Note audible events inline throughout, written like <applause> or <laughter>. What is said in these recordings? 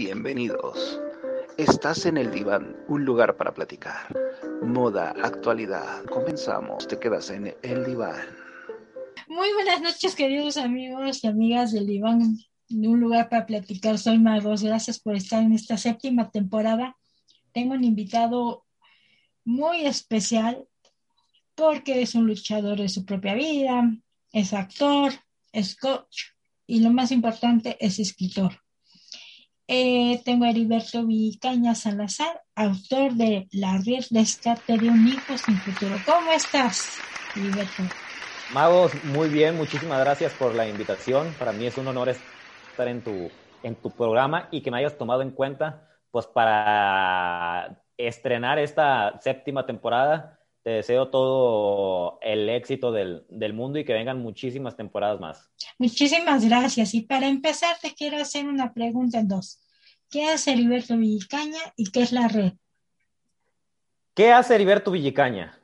Bienvenidos. Estás en el diván, un lugar para platicar. Moda, actualidad. Comenzamos. Te quedas en el diván. Muy buenas noches, queridos amigos y amigas del diván, un lugar para platicar. Soy Magos. Gracias por estar en esta séptima temporada. Tengo un invitado muy especial porque es un luchador de su propia vida, es actor, es coach y lo más importante es escritor. Eh, tengo a Heriberto Vicaña Salazar, autor de La rescate de un hijo sin futuro. ¿Cómo estás, Heriberto? Magos, muy bien, muchísimas gracias por la invitación. Para mí es un honor estar en tu, en tu programa y que me hayas tomado en cuenta pues para estrenar esta séptima temporada. Te deseo todo el éxito del, del mundo y que vengan muchísimas temporadas más. Muchísimas gracias. Y para empezar, te quiero hacer una pregunta en dos. ¿Qué hace Heriberto Villicaña y qué es la red? ¿Qué hace Heriberto Villicaña?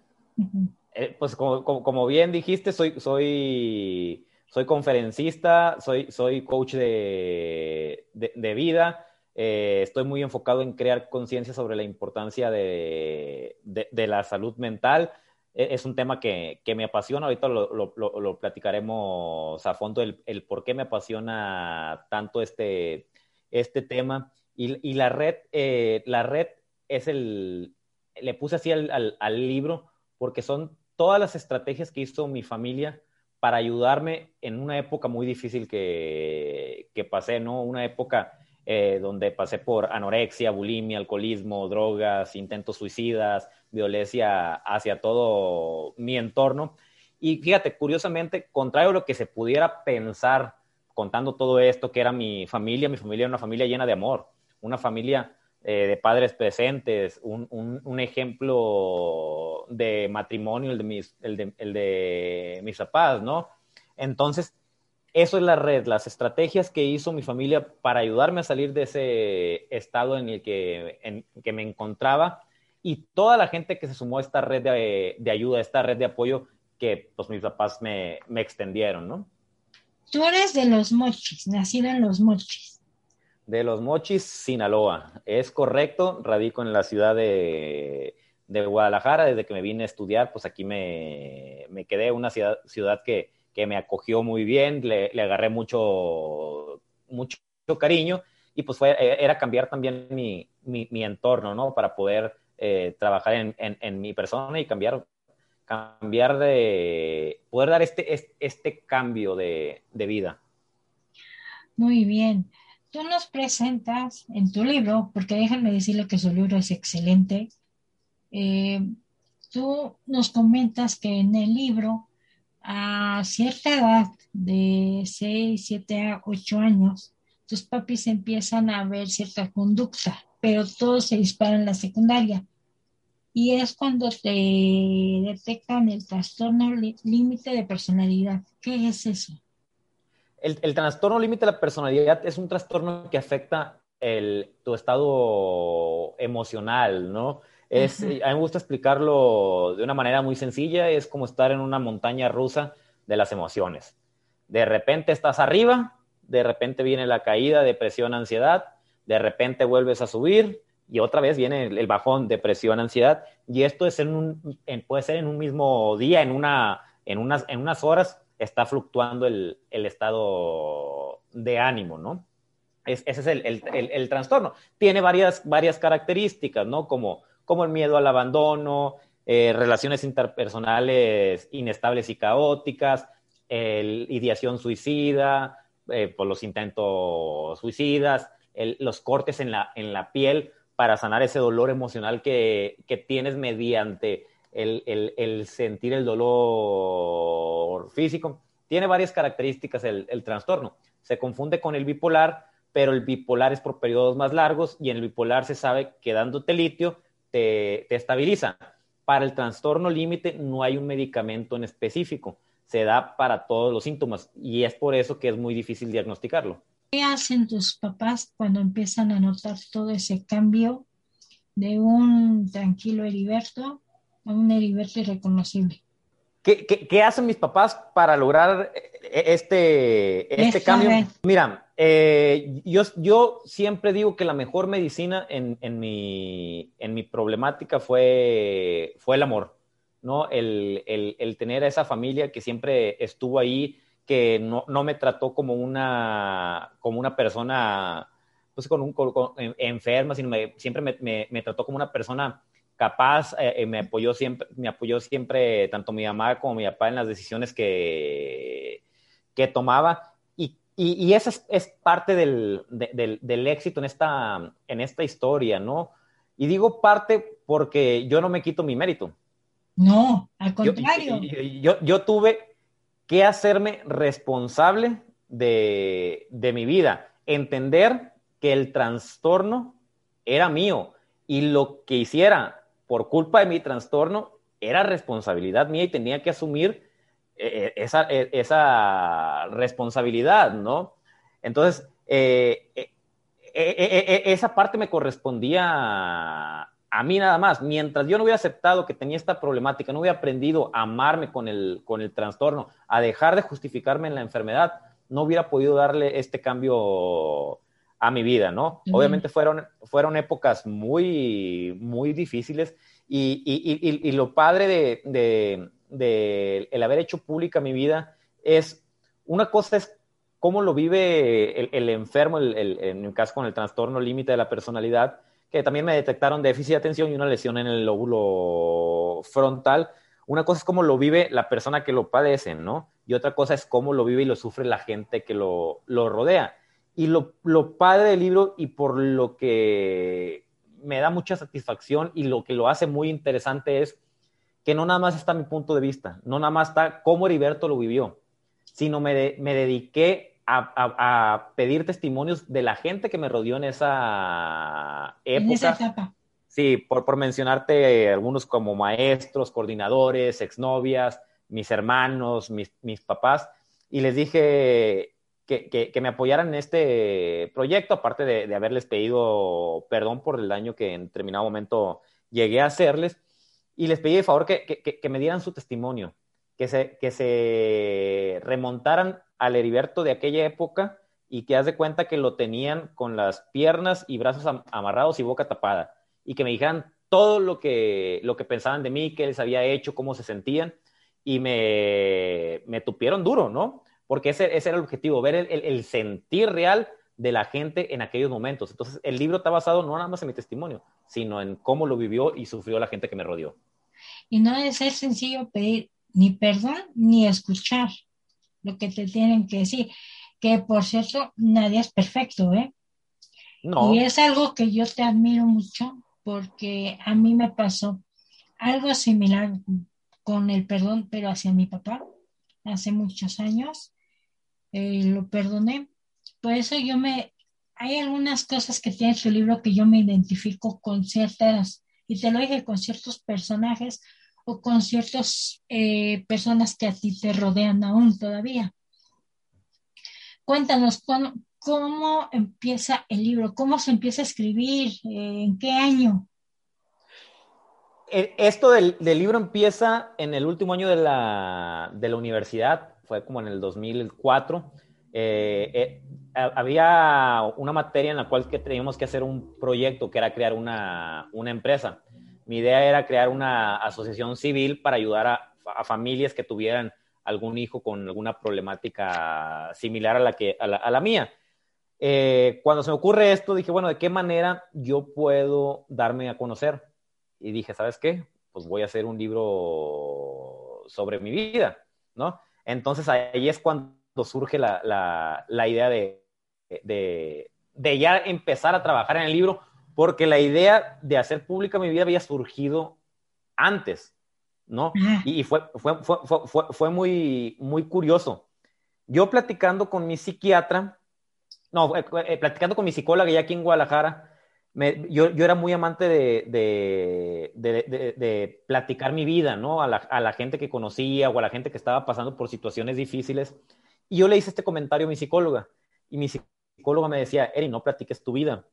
Eh, pues como, bien dijiste, soy, soy, soy conferencista, soy, soy coach de, de, vida, eh, estoy muy enfocado en crear conciencia sobre la importancia de, de, la salud mental. E, es un tema que, que me apasiona, ahorita lo, lo, lo, platicaremos a fondo, el, el, por qué me apasiona tanto este, este tema. Y, y la red, eh, la red es el, le puse así al, al, al libro porque son todas las estrategias que hizo mi familia para ayudarme en una época muy difícil que, que pasé, ¿no? Una época eh, donde pasé por anorexia, bulimia, alcoholismo, drogas, intentos suicidas, violencia hacia todo mi entorno. Y fíjate, curiosamente, contrario a lo que se pudiera pensar contando todo esto, que era mi familia, mi familia era una familia llena de amor, una familia eh, de padres presentes, un, un, ejemplo de matrimonio, el de, mis, el, el de mis papás, ¿no? Entonces, eso es la red, las estrategias que hizo mi familia para ayudarme a salir de ese estado en el que, en, que me encontraba y toda la gente que se sumó a esta red de, de ayuda, a esta red de apoyo que pues mis papás me, me extendieron, ¿no? Tú eres de los mochis, nacido en los mochis. De los Mochis, Sinaloa. Es correcto, radico en la ciudad de, Guadalajara. Desde que me vine a estudiar, pues aquí me, quedé, una ciudad, ciudad que, me acogió muy bien, le, agarré mucho, mucho cariño y pues fue, e, era cambiar también mi, entorno, ¿no? Para poder eh, trabajar en, mi persona y cambiar, cambiar de, poder dar este, este, este cambio de, de vida. Muy bien tú nos presentas en tu libro, porque déjenme decirle que su libro es excelente, eh, tú nos comentas que en el libro, a cierta edad de 6, 7, 8 años, tus papis empiezan a ver cierta conducta, pero todo se dispara en la secundaria. Y es cuando te detectan el trastorno límite de personalidad. ¿Qué es eso? el, trastorno límite de la personalidad es un trastorno que afecta tu estado emocional, ¿no? Es, A mí me gusta explicarlo de una manera muy sencilla, es como estar en una montaña rusa de las emociones. De repente estás arriba, de repente viene la caída, depresión, ansiedad, de repente vuelves a subir y otra vez viene el, bajón, depresión, ansiedad, y esto es en un, puede ser en un mismo día, en, una, en, unas, en unas horas, está fluctuando el, estado de ánimo, ¿no? ese es el, trastorno. Tiene varias, varias características, ¿no? Como, como el miedo al abandono, eh, relaciones interpersonales inestables y caóticas, el, ideación suicida, eh, por los intentos suicidas, los cortes en la, en la piel para sanar ese dolor emocional que, que tienes mediante el, sentir el dolor físico. Tiene varias características el, trastorno. Se confunde con el bipolar, pero el bipolar es por periodos más largos y en el bipolar se sabe que dándote litio te, te estabiliza. Para el trastorno límite no hay un medicamento en específico, se da para todos los síntomas y es por eso que es muy difícil diagnosticarlo. ¿Qué hacen tus papás cuando empiezan a notar todo ese cambio de un tranquilo Heriberto un Heriberto irreconocible. ¿Qué, qué, hacen mis papás para lograr este, este cambio. Mira, eh, yo, yo siempre digo que la mejor medicina en, en, mi, en mi problemática fue, fue el amor, ¿no? El, el, el, tener a esa familia que siempre estuvo ahí, que no, no me trató como una, como una persona pues, con un, con, enferma, sino siempre me, me, me, trató como una persona capaz, eh, eh, me, apoyó siempre, me apoyó siempre tanto mi mamá como mi papá en las decisiones que, que tomaba. Y, y, y esa es, es parte del, del, del, éxito en esta, en esta historia, ¿no? Y digo parte porque yo no me quito mi mérito. No, al contrario. Yo, yo, yo tuve que hacerme responsable de, de mi vida, entender que el trastorno era mío y lo que hiciera por culpa de mi trastorno era responsabilidad mía y tenía que asumir esa, eh, esa, responsabilidad, ¿no? Entonces, eh, eh, eh, esa parte me correspondía a, a, mí nada más. Mientras yo no hubiera aceptado que tenía esta problemática, no hubiera aprendido a amarme con el, con el trastorno, a dejar de justificarme en la enfermedad, no hubiera podido darle este cambio a mi vida, ¿no? Uh -huh. Obviamente fueron, fueron épocas muy, muy difíciles y, y, y, y lo padre de, de, de, el haber hecho pública mi vida es, una cosa es cómo lo vive el, el enfermo, el, el, en mi caso con el trastorno límite de la personalidad, que también me detectaron déficit de atención y una lesión en el lóbulo frontal. Una cosa es cómo lo vive la persona que lo padece, ¿no? Y otra cosa es cómo lo vive y lo sufre la gente que lo, lo rodea. Y lo, lo, padre del libro y por lo que me da mucha satisfacción y lo que lo hace muy interesante es que no nada más está mi punto de vista, no nada más está cómo Heriberto lo vivió, sino me, de, me dediqué a, a, a, pedir testimonios de la gente que me rodeó en esa época. En esa etapa. Sí, por, por mencionarte algunos como maestros, coordinadores, exnovias, mis hermanos, mis, mis papás, y les dije, que, que, que, me apoyaran en este proyecto, aparte de, de, haberles pedido perdón por el daño que en determinado momento llegué a hacerles, y les pedí de favor que, que me dieran su testimonio, que se, que se remontaran al Heriberto de aquella época y que haz de cuenta que lo tenían con las piernas y brazos amarrados y boca tapada, y que me dijeran todo lo que, lo que pensaban de mí, qué les había hecho, cómo se sentían, y me, me tupieron duro, ¿no? porque ese, ese, era el objetivo, ver el, el, el, sentir real de la gente en aquellos momentos. Entonces, el libro está basado no nada más en mi testimonio, sino en cómo lo vivió y sufrió la gente que me rodeó. Y no es sencillo pedir ni perdón ni escuchar lo que te tienen que decir, que por cierto, nadie es perfecto, ¿eh? No. Y es algo que yo te admiro mucho porque a mí me pasó algo similar con el perdón, pero hacia mi papá hace muchos años eh, lo perdoné. Por eso yo me, hay algunas cosas que tiene su libro que yo me identifico con ciertas, y te lo dije, con ciertos personajes o con ciertas eh, personas que a ti te rodean aún todavía. Cuéntanos cómo, cómo empieza el libro, cómo se empieza a escribir, eh, en qué año. Esto del, del, libro empieza en el último año de la, de la universidad fue como en el 2004. Eh, eh, había una materia en la cual que teníamos que hacer un proyecto que era crear una, una empresa. Mi idea era crear una asociación civil para ayudar a, a, familias que tuvieran algún hijo con alguna problemática similar a la, que, a la, a la mía. Eh, cuando se me ocurre esto, dije, bueno, ¿de qué manera yo puedo darme a conocer? Y dije, ¿sabes qué? Pues voy a hacer un libro sobre mi vida, ¿no? Entonces ahí es cuando surge la, la, la idea de, de, de, ya empezar a trabajar en el libro, porque la idea de hacer pública mi vida había surgido antes, ¿no? Y, fue, fue, fue, fue, fue muy, muy curioso. Yo platicando con mi psiquiatra, no, eh, eh, platicando con mi psicóloga ya aquí en Guadalajara, me, yo, yo, era muy amante de, de, platicar mi vida, ¿no? A la, a la, gente que conocía o a la gente que estaba pasando por situaciones difíciles. Y yo le hice este comentario a mi psicóloga. Y mi psicóloga me decía, Eri, no platiques tu vida,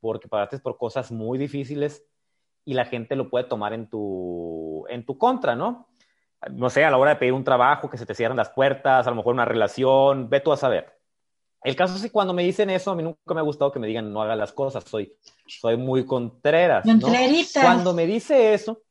porque pasaste por cosas muy difíciles y la gente lo puede tomar en tu, en tu contra, ¿no? no sé, a la hora de pedir un trabajo, que se te cierran las puertas, a lo mejor una relación, ve tú a saber. El caso es que cuando me dicen eso, a mí nunca me ha gustado que me digan no haga las cosas, soy, soy muy contreras. ¿no? Cuando me dice eso,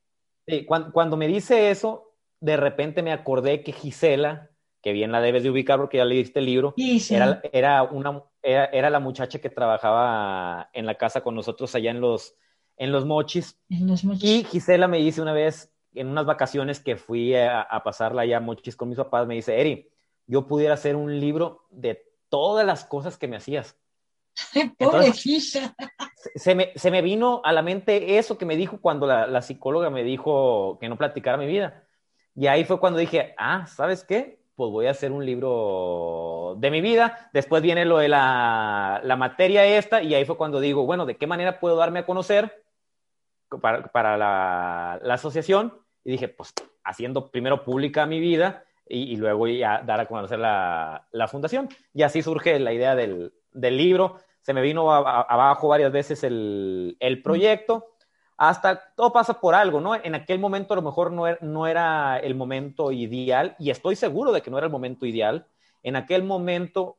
cuando, me dice eso, de repente me acordé que Gisela, que bien la debes de ubicar porque ya leíste el libro, Era, era, una, era, la muchacha que trabajaba en la casa con nosotros allá en los, en los mochis. En los mochis. Y Gisela me dice una vez, en unas vacaciones que fui a, a pasarla allá a mochis con mis papás, me dice, Eri, yo pudiera hacer un libro de todas las cosas que me hacías. <laughs> Pobrecita. Se me, se me, vino a la mente eso que me dijo cuando la, la, psicóloga me dijo que no platicara mi vida. Y ahí fue cuando dije, ah, ¿sabes qué? Pues voy a hacer un libro de mi vida. Después viene lo de la, la materia esta y ahí fue cuando digo, bueno, ¿de qué manera puedo darme a conocer para, para la, la asociación? Y dije, pues haciendo primero pública mi vida y, luego ya dar a conocer la, la, fundación. Y así surge la idea del, del libro. Se me vino abajo varias veces el, el, proyecto. Hasta todo pasa por algo, ¿no? En aquel momento a lo mejor no era, no era el momento ideal y estoy seguro de que no era el momento ideal. En aquel momento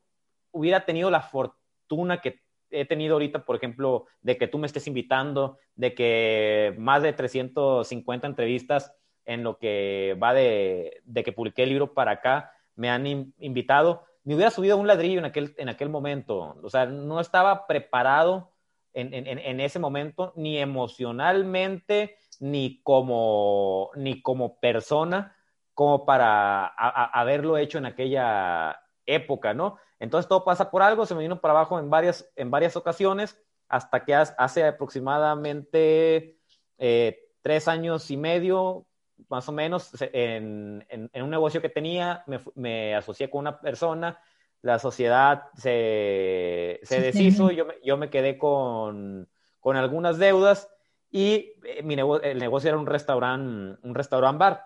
hubiera tenido la fortuna que he tenido ahorita, por ejemplo, de que tú me estés invitando, de que más de 350 entrevistas en lo que va de, que publiqué el libro para acá, me han invitado. Me hubiera subido un ladrillo en aquel, en aquel momento. O sea, no estaba preparado en, ese momento, ni emocionalmente, ni como, ni como persona, como para haberlo hecho en aquella época, ¿no? Entonces todo pasa por algo, se me vino para abajo en varias, en varias ocasiones, hasta que hace aproximadamente eh, tres años y medio más o menos en, un negocio que tenía, me, me, asocié con una persona, la sociedad se, se deshizo, yo me, yo me quedé con, con, algunas deudas y eh, mi el negocio era un restaurante, un restaurant bar.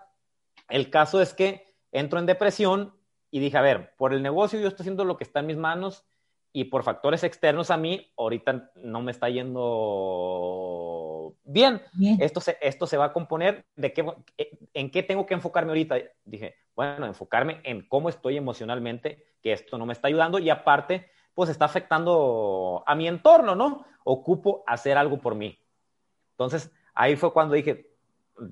El caso es que entro en depresión y dije, a ver, por el negocio yo estoy haciendo lo que está en mis manos y por factores externos a mí, ahorita no me está yendo bien. Esto, se, esto se va a componer de qué, en qué tengo que enfocarme ahorita. Dije, bueno, enfocarme en cómo estoy emocionalmente, que esto no me está ayudando y aparte, pues está afectando a mi entorno, ¿no? Ocupo hacer algo por mí. Entonces, ahí fue cuando dije,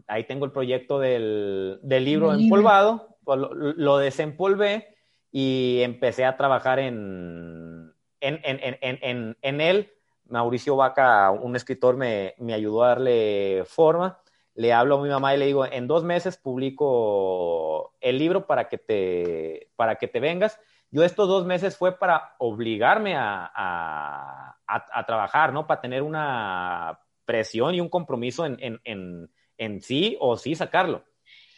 ahí tengo el proyecto del, del libro empolvado, pues lo, lo desempolvé y empecé a trabajar en, en, en, en, en él. Mauricio Vaca, un escritor, me, me, ayudó a darle forma. Le hablo a mi mamá y le digo, en dos meses publico el libro para que te, para que te vengas. Yo estos dos meses fue para obligarme a, a, a, trabajar, ¿no? Para tener una presión y un compromiso en, en, en sí o sí sacarlo.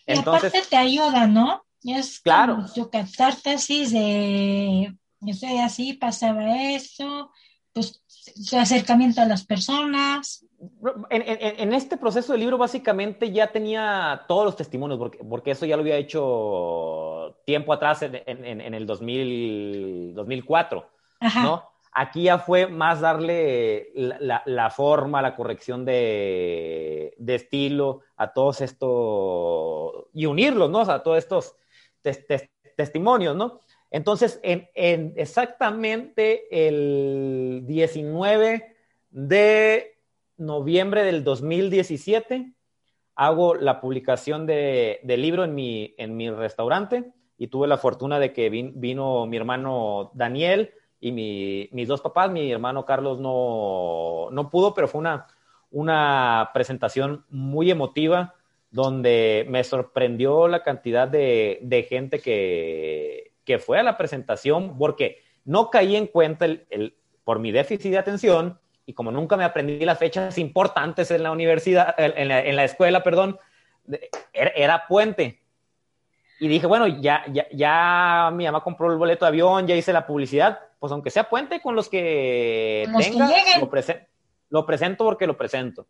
Y Entonces, aparte te ayuda, ¿no? Es claro. tu catarsis de, estoy así, pasaba eso, pues su acercamiento a las personas. En, en, en, este proceso del libro básicamente ya tenía todos los testimonios, porque, porque eso ya lo había hecho tiempo atrás en, el 2000, 2004, Ajá. ¿no? Aquí ya fue más darle la, la, la forma, la corrección de, de, estilo a todos estos y unirlos, ¿no? O sea, a todos estos testimonios, ¿no? Entonces, en, exactamente el 19 de noviembre del 2017, hago la publicación de, libro en mi, en mi restaurante y tuve la fortuna de que vino mi hermano Daniel y mis dos papás. Mi hermano Carlos no, no pudo, pero fue una, una presentación muy emotiva donde me sorprendió la cantidad de, gente que, fue a la presentación, porque no caí en cuenta el, por mi déficit de atención y como nunca me aprendí las fechas importantes en la universidad, en la, escuela, perdón, era, puente. Y dije, bueno, ya, ya, ya mi mamá compró el boleto de avión, ya hice la publicidad, pues aunque sea puente con los que tenga, lo, lo presento porque lo presento.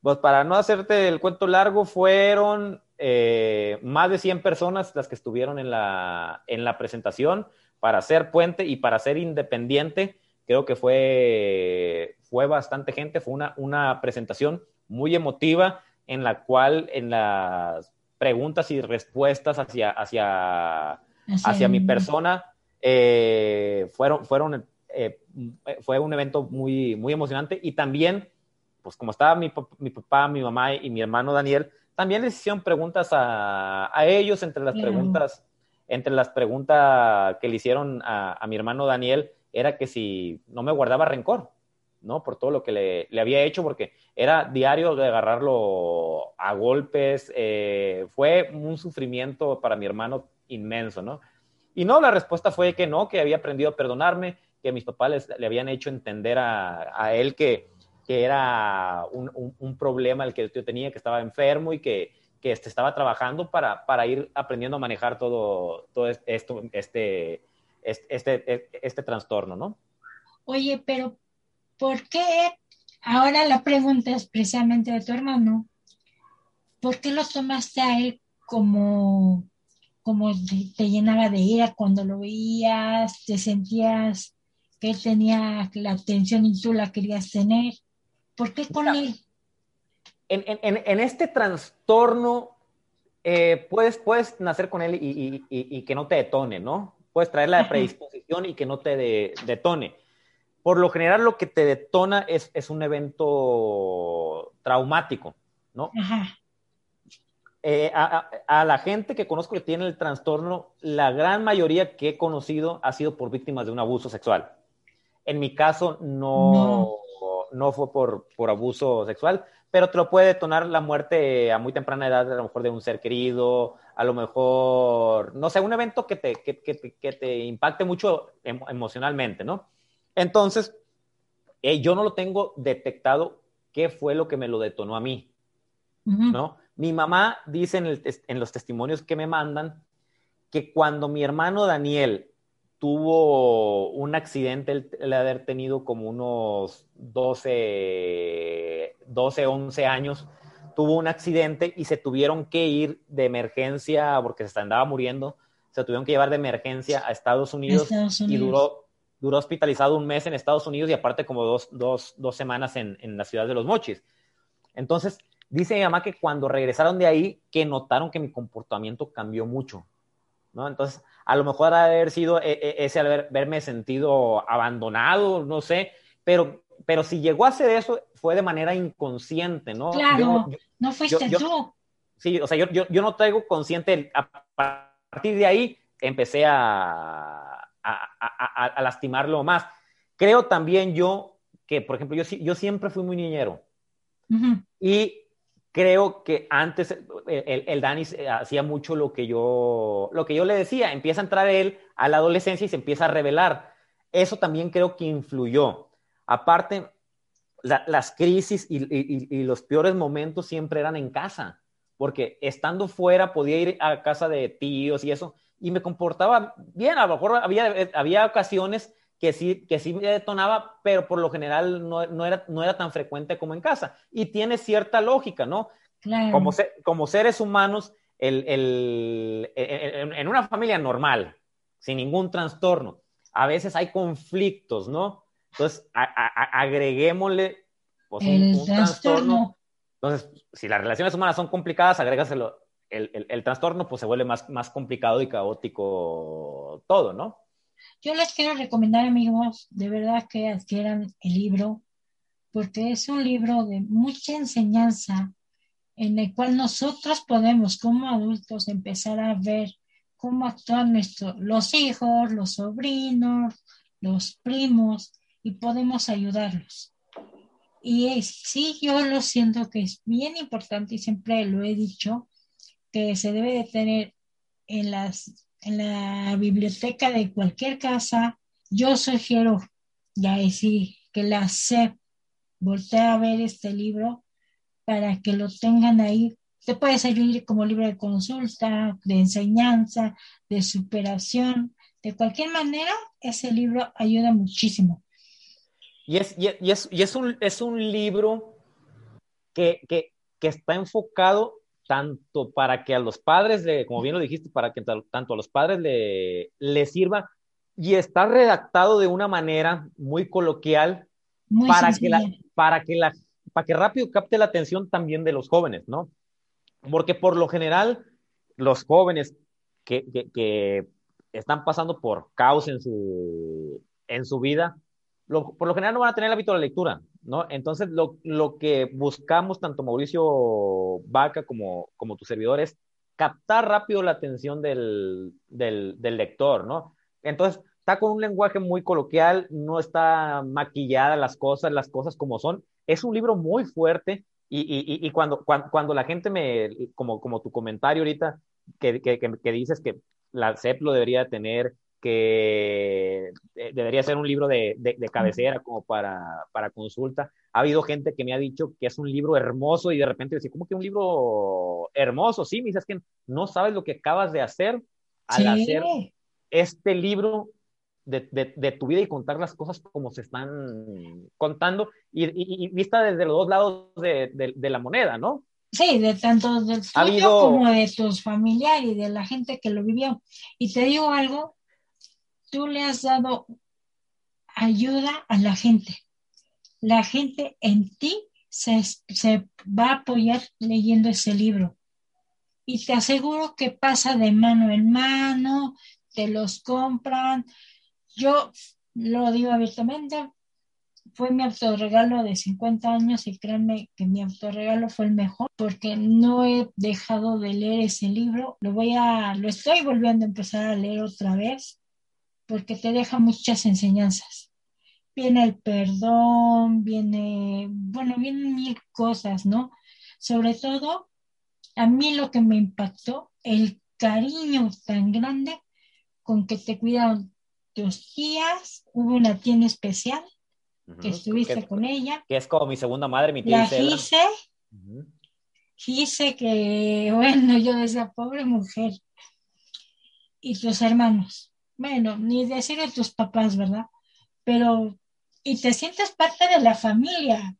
Pues para no hacerte el cuento largo, fueron eh, más de 100 personas las que estuvieron en la, en la presentación para ser puente y para ser independiente. Creo que fue, fue bastante gente, fue una, una presentación muy emotiva en la cual en las preguntas y respuestas hacia, hacia, hacia mi persona eh, fueron, fueron eh, fue un evento muy, muy emocionante y también, pues como estaba mi, mi, papá, mi mamá y mi hermano Daniel, también les hicieron preguntas a, a ellos entre las preguntas, entre las preguntas que le hicieron a, a, mi hermano Daniel, era que si no me guardaba rencor, ¿no? Por todo lo que le, le había hecho, porque era diario de agarrarlo a golpes, eh, fue un sufrimiento para mi hermano inmenso, ¿no? Y no, la respuesta fue que no, que había aprendido a perdonarme, que mis papás le habían hecho entender a, a él que, que era un, un, problema el que yo tenía, que estaba enfermo y que, que este, estaba trabajando para, para, ir aprendiendo a manejar todo, todo esto, este, este, este, este trastorno, ¿no? Oye, pero ¿por qué? Ahora la pregunta es precisamente de tu hermano. ¿Por qué lo tomaste a él como como te llenaba de ira cuando lo veías, te sentías que él tenía la atención y tú la querías tener. ¿Por qué con él? En, en, en este trastorno eh, puedes, puedes nacer con él y, y, y, y, que no te detone, ¿no? Puedes traer la predisposición y que no te de, detone. Por lo general lo que te detona es, es un evento traumático, ¿no? Ajá. Eh, a, a, a, la gente que conozco que tiene el trastorno, la gran mayoría que he conocido ha sido por víctimas de un abuso sexual. En mi caso no, no. No fue por, por, abuso sexual, pero te lo puede detonar la muerte a muy temprana edad, a lo mejor de un ser querido, a lo mejor, no sé, un evento que te, que, que, que te impacte mucho em, emocionalmente, ¿no? Entonces, eh, yo no lo tengo detectado qué fue lo que me lo detonó a mí, uh -huh. ¿no? Mi mamá dice en, el, en, los testimonios que me mandan que cuando mi hermano Daniel tuvo un accidente, él, él haber tenido como unos 12, 12, 11 años, tuvo un accidente y se tuvieron que ir de emergencia porque se andaba muriendo, se tuvieron que llevar de emergencia a Estados Unidos, Estados Unidos. y duró, duró hospitalizado un mes en Estados Unidos y aparte como dos, dos, dos semanas en, en la ciudad de Los Mochis. Entonces, Dice mi mamá que cuando regresaron de ahí, que notaron que mi comportamiento cambió mucho, ¿no? Entonces, a lo mejor haber sido ese haber, haberme sentido abandonado, no sé, pero, pero si llegó a hacer eso, fue de manera inconsciente, ¿no? Claro, yo, yo, no fuiste yo, tú. Sí, o sea, yo, yo, yo no traigo consciente, a partir de ahí empecé a, a, a, a lastimarlo más. Creo también yo que, por ejemplo, yo, yo siempre fui muy niñero. Uh -huh. Y creo que antes el, el, Dani hacía mucho lo que yo lo que yo le decía, empieza a entrar él a la adolescencia y se empieza a revelar. Eso también creo que influyó. Aparte, la, las crisis y, y, y, los peores momentos siempre eran en casa, porque estando fuera podía ir a casa de tíos y eso, y me comportaba bien, a lo mejor había, había ocasiones que sí, que sí me detonaba, pero por lo general no, no, era, no era tan frecuente como en casa. Y tiene cierta lógica, ¿no? Claro. Como, se, como seres humanos, el, el, el, en una familia normal, sin ningún trastorno, a veces hay conflictos, ¿no? Entonces, a, a, agreguémosle pues, un, un trastorno. Entonces, si las relaciones humanas son complicadas, agrégaselo. El, el, el, trastorno pues se vuelve más, más complicado y caótico todo, ¿no? Yo les quiero recomendar, amigos, de verdad que adquieran el libro, porque es un libro de mucha enseñanza en el cual nosotros podemos, como adultos, empezar a ver cómo actúan nuestro, los hijos, los sobrinos, los primos, y podemos ayudarlos. Y es, sí, yo lo siento que es bien importante y siempre lo he dicho, que se debe de tener en las en la biblioteca de cualquier casa, yo sugiero, ya decir, que la SEP voltee a ver este libro para que lo tengan ahí. Te puede servir como libro de consulta, de enseñanza, de superación. De cualquier manera, ese libro ayuda muchísimo. Y es, y es, y es, un, es un libro que, que, que está enfocado tanto para que a los padres, le, como bien lo dijiste, para que tanto a los padres le, le sirva, y está redactado de una manera muy coloquial muy para, que la, para, que la, para que rápido capte la atención también de los jóvenes, ¿no? Porque por lo general, los jóvenes que, que, están pasando por caos en su, en su vida, por lo general no van a tener el hábito de la lectura, ¿no? Entonces, lo, lo que buscamos, tanto Mauricio Vaca como, como tus servidores, captar rápido la atención del, del, lector, ¿no? Entonces, está con un lenguaje muy coloquial, no está maquillada las cosas, las cosas como son. Es un libro muy fuerte y, y, y cuando, cuando, cuando, la gente me, como, como tu comentario ahorita, que, que, que dices que la CEP lo debería tener, que eh, debería ser un libro de, de, de cabecera como para, para, consulta. Ha habido gente que me ha dicho que es un libro hermoso y de repente dice, ¿cómo que un libro hermoso? Sí, me dices que no sabes lo que acabas de hacer al hacer este libro de, de, de, tu vida y contar las cosas como se están contando y, y, vista desde los dos lados de, la moneda, ¿no? Sí, de tanto del tuyo como de tus familiares y de la gente que lo vivió. Y te digo algo, tú le has dado ayuda a la gente. La gente en ti se, se va a apoyar leyendo ese libro. Y te aseguro que pasa de mano en mano, te los compran. Yo lo digo abiertamente, fue mi autorregalo de 50 años y créanme que mi autorregalo fue el mejor porque no he dejado de leer ese libro. Lo voy a, lo estoy volviendo a empezar a leer otra vez porque te deja muchas enseñanzas. Viene el perdón, viene, bueno, vienen mil cosas, ¿no? Sobre todo, a mí lo que me impactó, el cariño tan grande con que te cuidaron tus tías, hubo una tienda especial que estuviste con ella. Que es como mi segunda madre, mi tía. La Gise, Gise que, <laughs> bueno, yo esa pobre mujer. Y tus hermanos bueno, ni decir de tus papás, ¿verdad? Pero, y te sientes parte de la familia.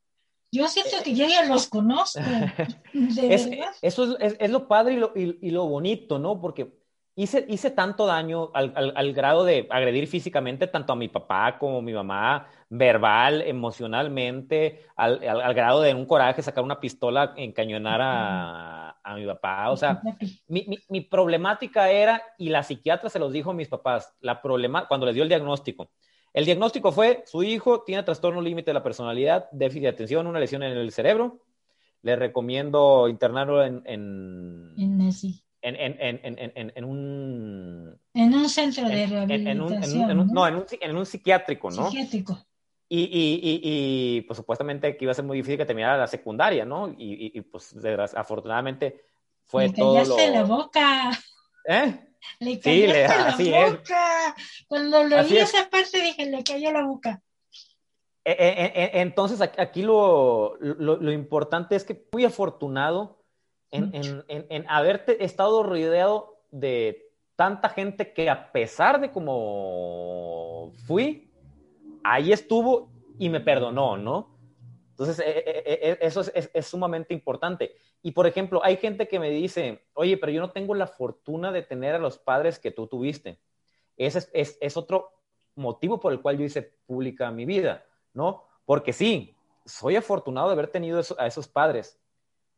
Yo siento que yo ya los conozco. <laughs> eso es, lo padre y lo, y, lo, bonito, ¿no? Porque hice, hice tanto daño al, al, grado de agredir físicamente tanto a mi papá como a mi mamá, verbal, emocionalmente, al, al, grado de un coraje sacar una pistola, encañonar a a mi papá. O sea, mi, mi, problemática era, y la psiquiatra se los dijo a mis papás, la problema, cuando les dio el diagnóstico. El diagnóstico fue, su hijo tiene trastorno límite de la personalidad, déficit de atención, una lesión en el cerebro. Le recomiendo internarlo en... En, en, en, en, en un... En un centro de rehabilitación. ¿no? en, un, en un psiquiátrico, ¿no? Psiquiátrico. Y, y, y, y, pues supuestamente que iba a ser muy difícil que terminara la secundaria, ¿no? Y, pues afortunadamente fue le todo callaste la boca. ¿Eh? Le callaste sí, la boca. Cuando lo vi esa parte dije, le cayó la boca. E, e, e, entonces aquí lo, lo, lo, importante es que fui afortunado en, en, en, en haberte estado rodeado de tanta gente que a pesar de como fui, ahí estuvo y me perdonó, ¿no? Entonces, eh, eh, eh, eso es, sumamente importante. Y, por ejemplo, hay gente que me dice, oye, pero yo no tengo la fortuna de tener a los padres que tú tuviste. Ese es, otro motivo por el cual yo hice pública mi vida, ¿no? Porque sí, soy afortunado de haber tenido a esos padres,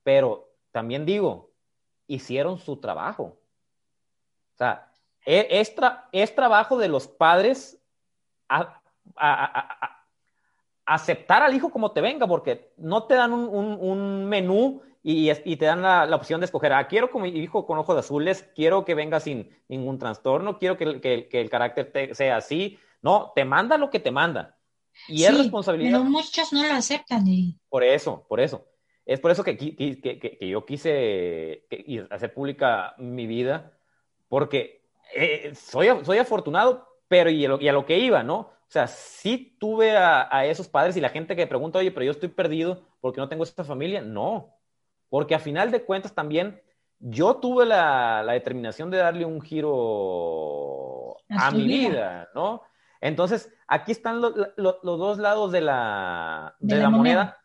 pero también digo, hicieron su trabajo. O sea, e, es, es trabajo de los padres a, aceptar al hijo como te venga, porque no te dan un, menú y, te dan la, opción de escoger, ah, quiero como hijo con ojos azules, quiero que venga sin ningún trastorno, quiero que, el carácter sea así. No, te manda lo que te manda. Y es responsabilidad. Pero muchos no lo aceptan. Por eso, por eso. Es por eso que, que, yo quise hacer pública mi vida, porque eh, soy, soy afortunado, pero y a lo que iba, ¿no? O sea, sí tuve a, esos padres y la gente que pregunta, oye, pero yo estoy perdido porque no tengo esta familia. No, porque a final de cuentas también yo tuve la, determinación de darle un giro a, mi vida. ¿no? Entonces, aquí están los dos lados de la, moneda, moneda,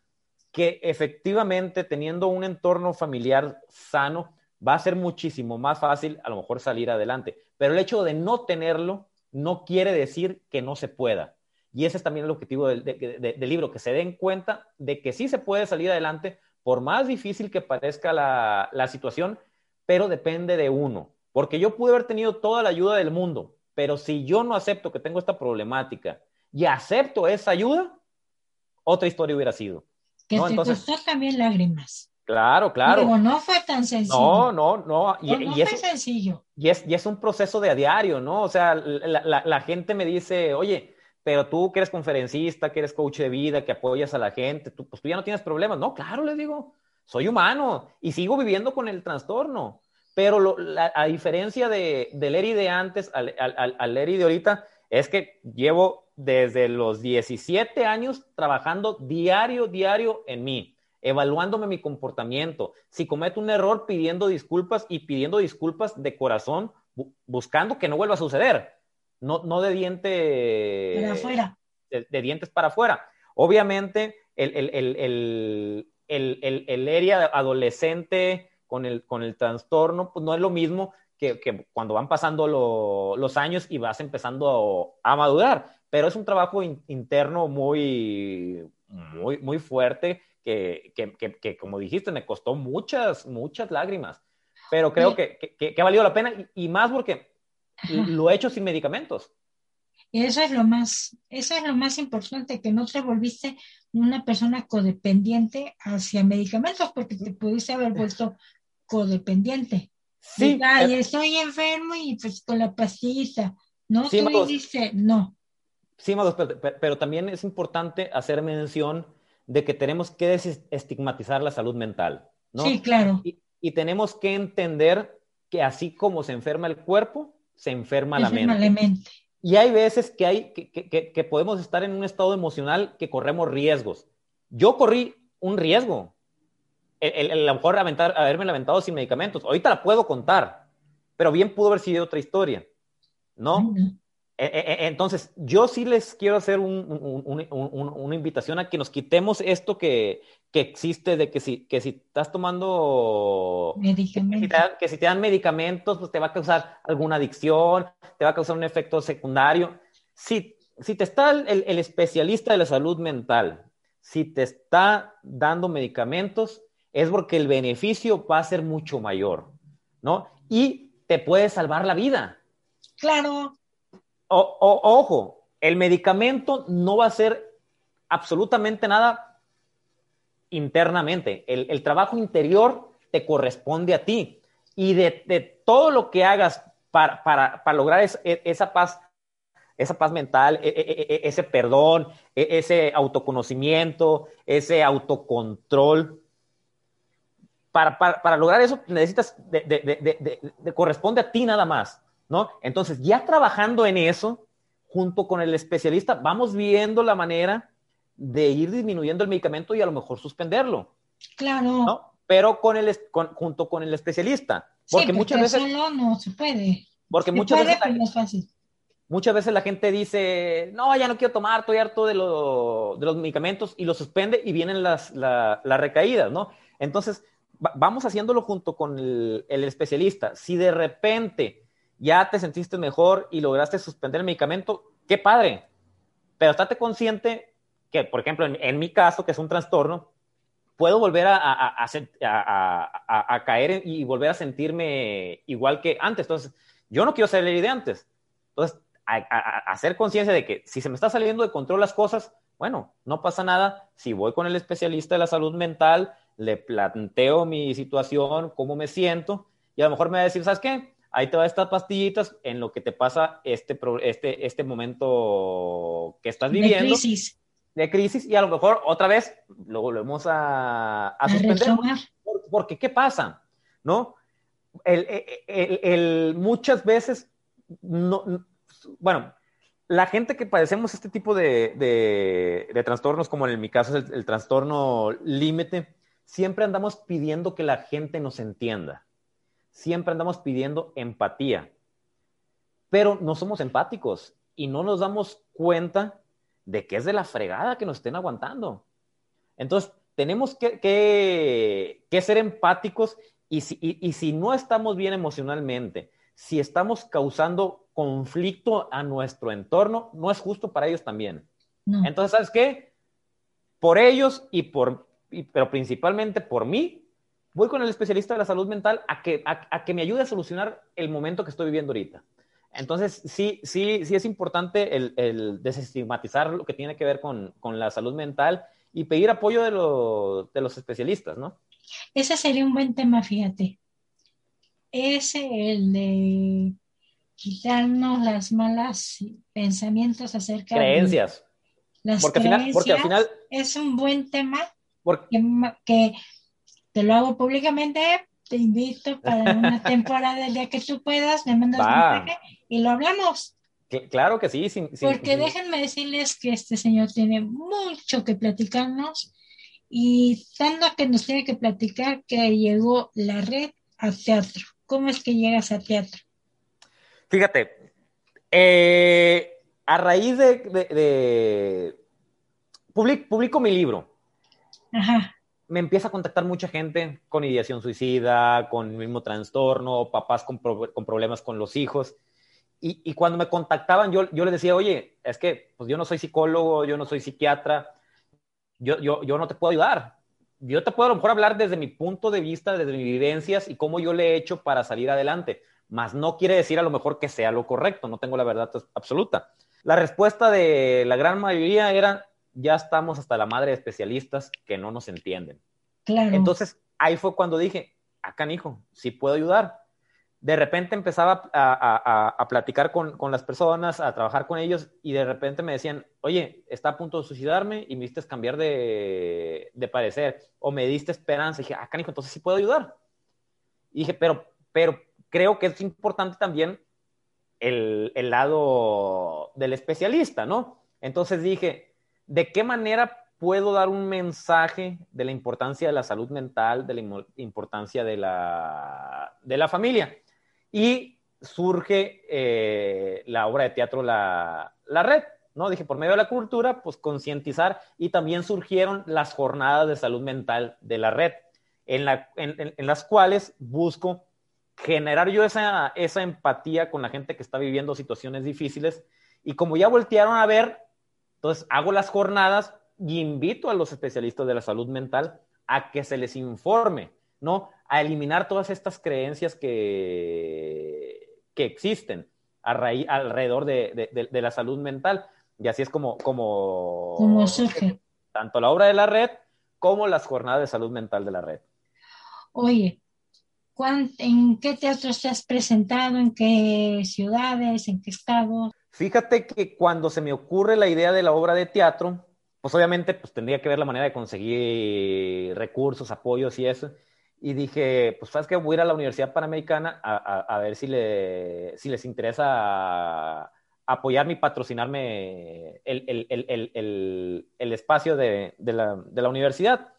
que efectivamente teniendo un entorno familiar sano va a ser muchísimo más fácil a lo mejor salir adelante. Pero el hecho de no tenerlo no quiere decir que no se pueda. Y ese es también el objetivo del, libro, que se den cuenta de que sí se puede salir adelante, por más difícil que parezca la, la situación, pero depende de uno. Porque yo pude haber tenido toda la ayuda del mundo, pero si yo no acepto que tengo esta problemática y acepto esa ayuda, otra historia hubiera sido. Que te costó también lágrimas. Claro, claro. Pero no fue tan sencillo. No, no, no. Y, no, fue sencillo. Y es, y es un proceso de a diario, ¿no? O sea, la, la, la, gente me dice, oye, pero tú que eres conferencista, que eres coach de vida, que apoyas a la gente, tú, pues tú ya no tienes problemas. No, claro, les digo, soy humano y sigo viviendo con el trastorno. Pero lo, la, a diferencia de, del Eri de antes al, al, al Eri de ahorita, es que llevo desde los 17 años trabajando diario, diario en mí, evaluándome mi comportamiento. Si cometo un error, pidiendo disculpas y pidiendo disculpas de corazón, bu buscando que no vuelva a suceder. No, no de diente. Para afuera. De, de, dientes para afuera. Obviamente, el, el, el, el, el, el, el área adolescente con el, con el trastorno, pues no es lo mismo que, que cuando van pasando lo, los años y vas empezando a, a madurar pero es un trabajo in, interno muy, muy, muy fuerte que, que, que, que, como dijiste, me costó muchas, muchas lágrimas, pero creo que, que, ha valido la pena y, y más porque lo he hecho sin medicamentos. Eso es lo más, eso es lo más importante, que no te volviste una persona codependiente hacia medicamentos, porque te pudiste haber vuelto codependiente. Sí. Ay, estoy enfermo y pues con la pastillita. No, sí, tú dices, no. Sí, pero, pero, también es importante hacer mención de que tenemos que desestigmatizar la salud mental, ¿no? Sí, claro. Y, y, tenemos que entender que así como se enferma el cuerpo, se enferma, se la, enferma mente. la mente. Y hay veces que, hay, que, que, que, podemos estar en un estado emocional que corremos riesgos. Yo corrí un riesgo. El, el, el a lo mejor aventar, haberme lamentado sin medicamentos. Ahorita la puedo contar, pero bien pudo haber sido otra historia, ¿no? Uh -huh. Entonces, yo sí les quiero hacer un, un, un, una invitación a que nos quitemos esto que, que existe de que si, que si estás tomando medicamentos, que si, dan, que si, te dan, medicamentos, pues te va a causar alguna adicción, te va a causar un efecto secundario. Si, si te está el, el especialista de la salud mental, si te está dando medicamentos, es porque el beneficio va a ser mucho mayor, ¿no? Y te puede salvar la vida. Claro. Ojo, el medicamento no va a hacer absolutamente nada internamente. El, trabajo interior te corresponde a ti. Y de, todo lo que hagas para, lograr es, esa paz, esa paz mental, ese perdón, ese autoconocimiento, ese autocontrol, para, lograr eso necesitas, de, corresponde a ti nada más. ¿No? Entonces, ya trabajando en eso, junto con el especialista, vamos viendo la manera de ir disminuyendo el medicamento y a lo mejor suspenderlo. Claro. ¿no? Pero con el, con, junto con el especialista. Porque, sí, muchas veces... Solo no se puede. Porque se muchas puede, veces... Pero no es fácil. Muchas veces la gente dice, no, ya no quiero tomar, estoy harto de, lo, de los medicamentos y lo suspende y vienen las, la, las recaídas, ¿no? Entonces, va, vamos haciéndolo junto con el, el especialista. Si de repente ya te sentiste mejor y lograste suspender el medicamento, qué padre. Pero estate consciente que, por ejemplo, en, mi caso, que es un trastorno, puedo volver a, a, caer y volver a sentirme igual que antes. Entonces, yo no quiero ser el de antes. Entonces, hacer conciencia de que si se me está saliendo de control las cosas, bueno, no pasa nada. Si voy con el especialista de la salud mental, le planteo mi situación, cómo me siento, y a lo mejor me va a decir, ¿sabes qué? Ahí te va estas pastillitas en lo que te pasa este, este, este momento que estás viviendo. De crisis. De crisis, y a lo mejor otra vez lo volvemos a, a, a suspender. Porque, ¿qué pasa? ¿No? El, el, el, muchas veces, no, bueno, la gente que padecemos este tipo de, de, de trastornos, como en mi caso es el, el trastorno límite, siempre andamos pidiendo que la gente nos entienda siempre andamos pidiendo empatía, pero no somos empáticos y no nos damos cuenta de que es de la fregada que nos estén aguantando. Entonces, tenemos que, que, que ser empáticos y si, y, y si no estamos bien emocionalmente, si estamos causando conflicto a nuestro entorno, no es justo para ellos también. No. Entonces, ¿sabes qué? Por ellos y por pero principalmente por mí, voy con el especialista de la salud mental a que, a, que me ayude a solucionar el momento que estoy viviendo ahorita. Entonces, sí, sí, sí es importante el, el desestigmatizar lo que tiene que ver con, con, la salud mental y pedir apoyo de, de los especialistas, ¿no? Ese sería un buen tema, fíjate. Ese, el de quitarnos las malas pensamientos acerca creencias. de las porque creencias. porque al final es un buen tema porque... que, te lo hago públicamente. Te invito para una <laughs> temporada el día que tú puedas, me mandas un mensaje y lo hablamos. Claro que sí. Sin, porque déjenme decirles que este señor tiene mucho que platicarnos y tanto que nos tiene que platicar que llegó la red a teatro. ¿Cómo es que llegas a teatro? Fíjate, eh, a raíz de, publico, mi libro. Me empieza a contactar mucha gente con ideación suicida, con el mismo trastorno, papás con, problemas con los hijos. Y, cuando me contactaban, yo, yo les decía, oye, es que pues yo no soy psicólogo, yo no soy psiquiatra, yo no te puedo ayudar. Yo te puedo a lo mejor hablar desde mi punto de vista, desde mis vivencias y cómo yo le he hecho para salir adelante más no quiere decir a lo mejor que sea lo correcto, no tengo la verdad absoluta. La respuesta de la gran mayoría era, ya estamos hasta la madre de especialistas que no nos entienden. Claro. Entonces, ahí fue cuando dije, acá, hijo, sí puedo ayudar. De repente empezaba a, platicar con, las personas, a trabajar con ellos, y de repente me decían, oye, está a punto de suicidarme y me diste cambiar de, parecer, o me diste esperanza. Y dije, acá, hijo, entonces sí puedo ayudar. Y dije, pero, pero, creo que es importante también el, lado del especialista, ¿no? Entonces dije, ¿de qué manera puedo dar un mensaje de la importancia de la salud mental, de la importancia de la, de la familia? Y surge eh, la obra de teatro la, Red, ¿no? Dije, por medio de la cultura, pues concientizar y también surgieron las jornadas de salud mental de la Red, en, la, en las cuales busco generar yo esa, esa empatía con la gente que está viviendo situaciones difíciles. Y como ya voltearon a ver, entonces hago las jornadas y invito a los especialistas de la salud mental a que se les informe, ¿no? A eliminar todas estas creencias que, que existen a raíz, alrededor de, de, la salud mental. Y así es como, como, como surge. Tanto la obra de la red como las jornadas de salud mental de la red. Oye, ¿En qué teatros te has presentado? ¿En qué ciudades? ¿En qué estados? Fíjate que cuando se me ocurre la idea de la obra de teatro, pues obviamente pues tendría que ver la manera de conseguir recursos, apoyos y eso. Y dije, pues sabes que voy a ir a la Universidad Panamericana a, ver si, le, si les interesa apoyarme y patrocinarme el, el, espacio de, de, la, universidad.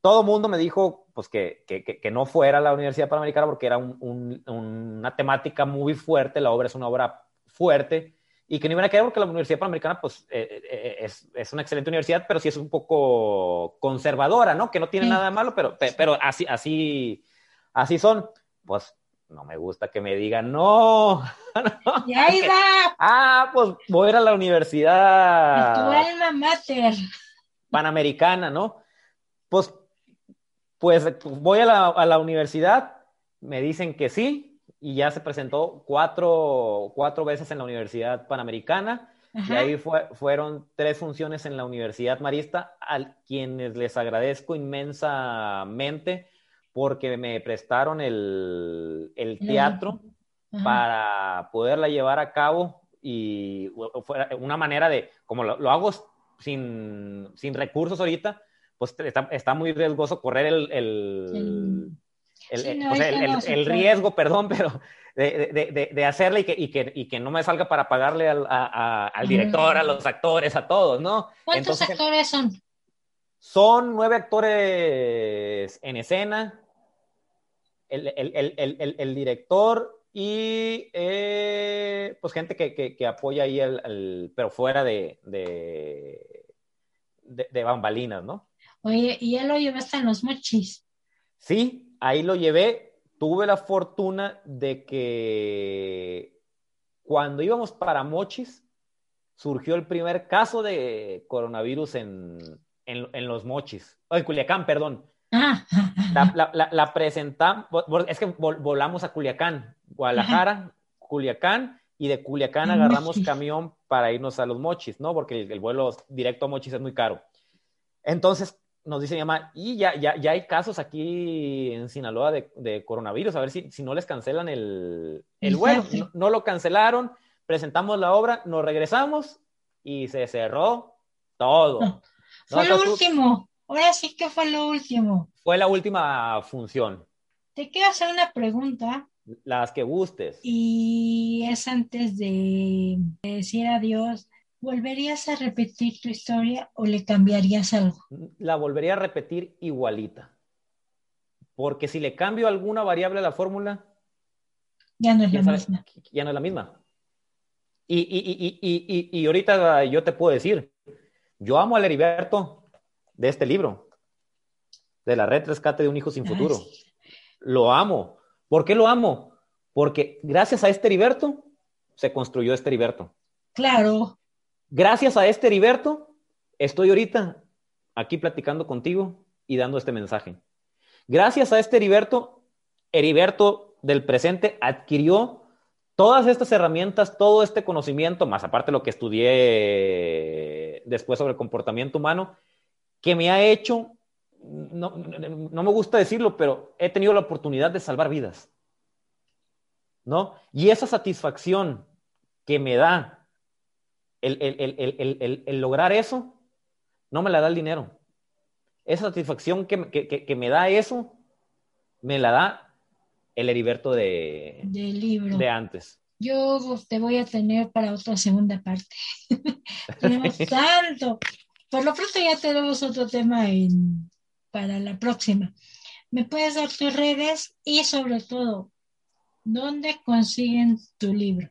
Todo el mundo me dijo pues que, que, que, no fuera a la Universidad Panamericana porque era un, una temática muy fuerte, la obra es una obra fuerte y que no iban a quedar porque la Universidad Panamericana pues eh, eh, eh, es, es, una excelente universidad, pero sí es un poco conservadora, ¿no? Que no tiene nada de malo, pero, pero así, así, así son. Pues no me gusta que me digan, no. Y ahí va. Ah, pues voy a ir a la universidad. Tu alma mater. Panamericana, ¿no? Pues pues voy a la, universidad, me dicen que sí, y ya se presentó cuatro, cuatro veces en la Universidad Panamericana, y ahí fueron tres funciones en la Universidad Marista, a quienes les agradezco inmensamente porque me prestaron el, teatro para poderla llevar a cabo y fue una manera de, como lo, hago sin, sin recursos ahorita, pues está, muy riesgoso correr el, el, el, riesgo, <laughs> perdón, pero de, de, de, hacerle y que, y, que, y que, no me salga para pagarle al, al director, a los actores, a todos, ¿no? ¿Cuántos actores son? Son nueve actores en escena, el, director y eh, pues gente que, que, apoya ahí, el, pero fuera de, de bambalinas, ¿no? Oye, ¿y ya lo llevaste en los mochis? Sí, ahí lo llevé. Tuve la fortuna de que cuando íbamos para Mochis, surgió el primer caso de coronavirus en, en, los mochis, en Culiacán, perdón. Ah. La, presentamos, es que volamos a Culiacán, Guadalajara, Culiacán, y de Culiacán agarramos camión para irnos a los mochis, ¿no? Porque el, vuelo directo a mochis es muy caro. Entonces nos dice mi mamá, y ya, ya, ya hay casos aquí en Sinaloa de, coronavirus, a ver si, si, no les cancelan el, el vuelo. No, lo cancelaron, presentamos la obra, nos regresamos y se cerró todo. Fue lo último. Ahora sí que fue lo último. Fue la última función. Te quiero hacer una pregunta. Las que gustes. Y es antes de decir adiós. ¿Volverías a repetir tu historia o le cambiarías algo? La volvería a repetir igualita. Porque si le cambio alguna variable a la fórmula, ya no es la misma. Ya no es la misma. Y, y, y, y, ahorita yo te puedo decir, yo amo al Heriberto de este libro, de la red rescate de un hijo sin futuro. Lo amo. ¿Por qué lo amo? Porque gracias a este Heriberto se construyó este Heriberto. Claro. Gracias a este Heriberto estoy ahorita aquí platicando contigo y dando este mensaje. Gracias a este Heriberto, Heriberto del presente adquirió todas estas herramientas, todo este conocimiento, más aparte lo que estudié después sobre el comportamiento humano, que me ha hecho, no, me gusta decirlo, pero he tenido la oportunidad de salvar vidas. ¿No? Y esa satisfacción que me da el, lograr eso, no me la da el dinero. Esa satisfacción que, me da eso, me la da el Heriberto de, libro. de antes. Yo te voy a tener para otra segunda parte. <laughs> Tenemos <laughs> tanto. Por lo pronto ya tenemos otro tema en, para la próxima. ¿Me puedes dar tus redes y sobre todo, dónde consiguen tu libro?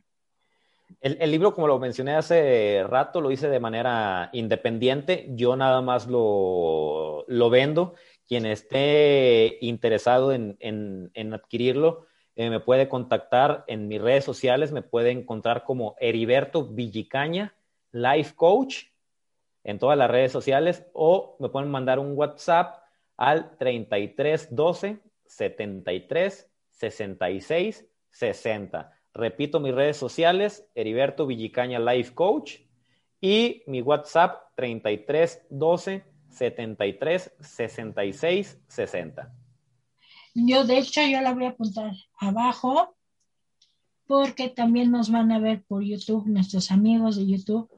El, libro, como lo mencioné hace rato, lo hice de manera independiente. Yo nada más lo, lo vendo quien esté interesado en, adquirirlo, eh, me puede contactar en mis redes sociales, me puede encontrar como Heriberto Villicaña, Life Coach, en todas las redes sociales, o me pueden mandar un WhatsApp al 3312 73 66 60. Repito mis redes sociales, Heriberto Villicaña Life Coach, y mi WhatsApp 3312 73 66 60. Yo, de hecho, yo la voy a apuntar abajo porque también nos van a ver por YouTube, nuestros amigos de YouTube.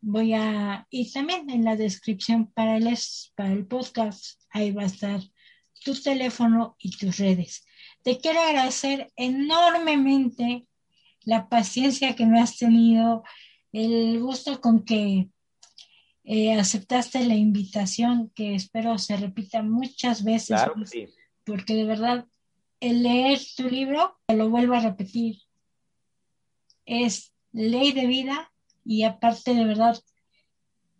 Voy a, y también en la descripción para el, para el podcast, ahí va a estar tu teléfono y tus redes. Te quiero agradecer enormemente la paciencia que me has tenido, el gusto con que eh, aceptaste la invitación que espero se repita muchas veces. Porque de verdad, el leer tu libro, te lo vuelvo a repetir, es ley de vida y aparte de verdad,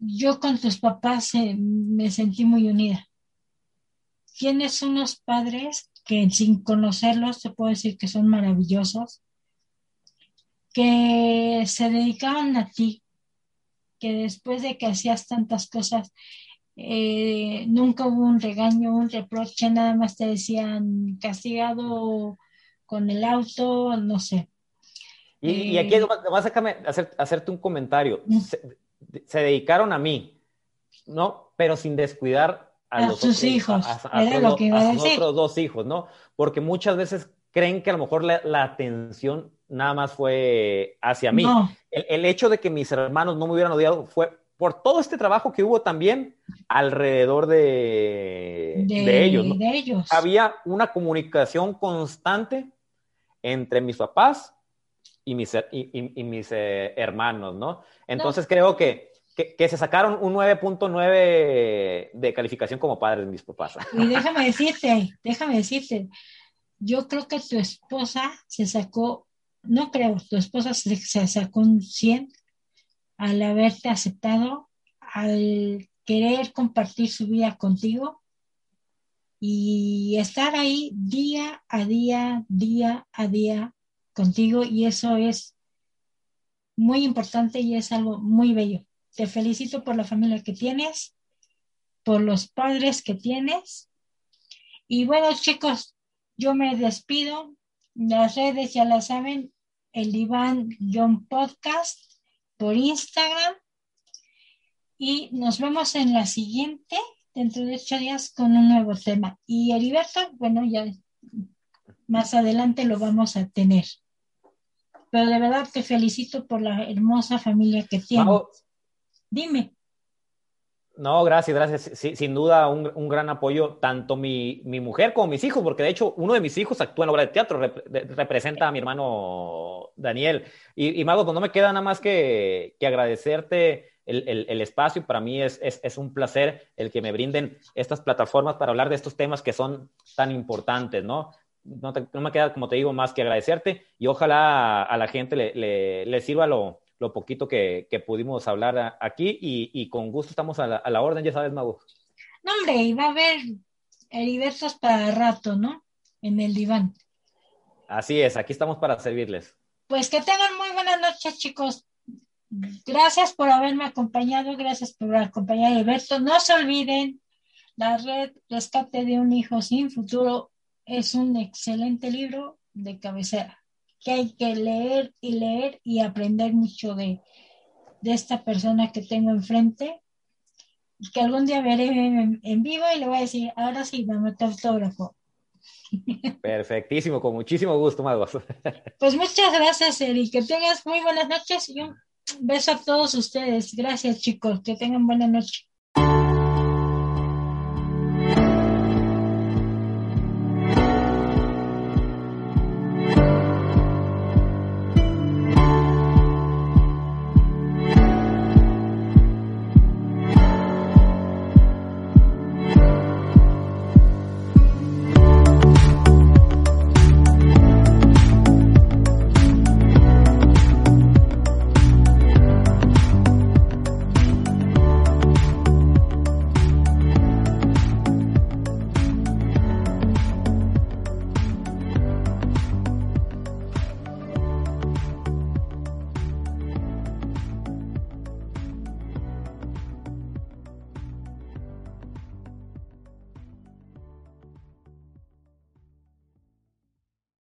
yo con tus papás eh, me sentí muy unida. Tienes unos padres que sin conocerlos te puedo decir que son maravillosos, que se dedicaban a ti, que después de que hacías tantas cosas, eh, nunca hubo un regaño, un reproche, nada más te decían castigado con el auto, no sé. Y, aquí eh, vas a hacer, hacerte un comentario. Se, dedicaron a mí, ¿no? Pero sin descuidar a, los sus hijos. A, otros dos hijos, ¿no? Porque muchas veces creen que a lo mejor la, la atención nada más fue hacia mí. El, hecho de que mis hermanos no me hubieran odiado fue por todo este trabajo que hubo también alrededor de, de, ellos, Había una comunicación constante entre mis papás y mis, y, mis eh, hermanos, ¿no? Entonces creo que, que, se sacaron un 9.9 de calificación como padres mis papás. Y <laughs> déjame decirte, déjame decirte, yo creo que tu esposa se sacó no creo, tu esposa se, sacó un 100 al haberte aceptado, al querer compartir su vida contigo y estar ahí día a día, día a día contigo y eso es muy importante y es algo muy bello. Te felicito por la familia que tienes por los padres que tienes. Y bueno, chicos, yo me despido. Las redes ya las saben, el Iván John Podcast por Instagram. Y nos vemos en la siguiente, dentro de ocho días, con un nuevo tema. Y Heriberto, bueno, ya más adelante lo vamos a tener. Pero de verdad te felicito por la hermosa familia que tienes. Dime. No, gracias, gracias. sin duda, un, gran apoyo, tanto mi, mujer como mis hijos, porque de hecho uno de mis hijos actúa en obra de teatro, representa a mi hermano Daniel. Y, y Mago, pues no me queda nada más que, agradecerte el, espacio. Para mí es, es, un placer el que me brinden estas plataformas para hablar de estos temas que son tan importantes, ¿no? No, me queda, como te digo, más que agradecerte y ojalá a, la gente le, le sirva lo, lo poquito que, pudimos hablar aquí y, con gusto estamos a la, orden, ya sabes, Mago. No, hombre, y va a haber heribertos para rato, ¿no? En el diván. Así es, aquí estamos para servirles. Pues que tengan muy buenas noches, chicos. Gracias por haberme acompañado, gracias por acompañar a Heriberto. No se olviden, la red Rescate de un Hijo Sin Futuro es un excelente libro de cabecera que hay que leer y leer y aprender mucho de, esta persona que tengo enfrente, que algún día veré en, vivo y le voy a decir, ahora sí, dame tu autógrafo. <laughs> Perfectísimo, con muchísimo gusto, Magos. <laughs> Pues muchas gracias, Eri, que tengas muy buenas noches y un beso a todos ustedes. Gracias, chicos, que tengan buena noche.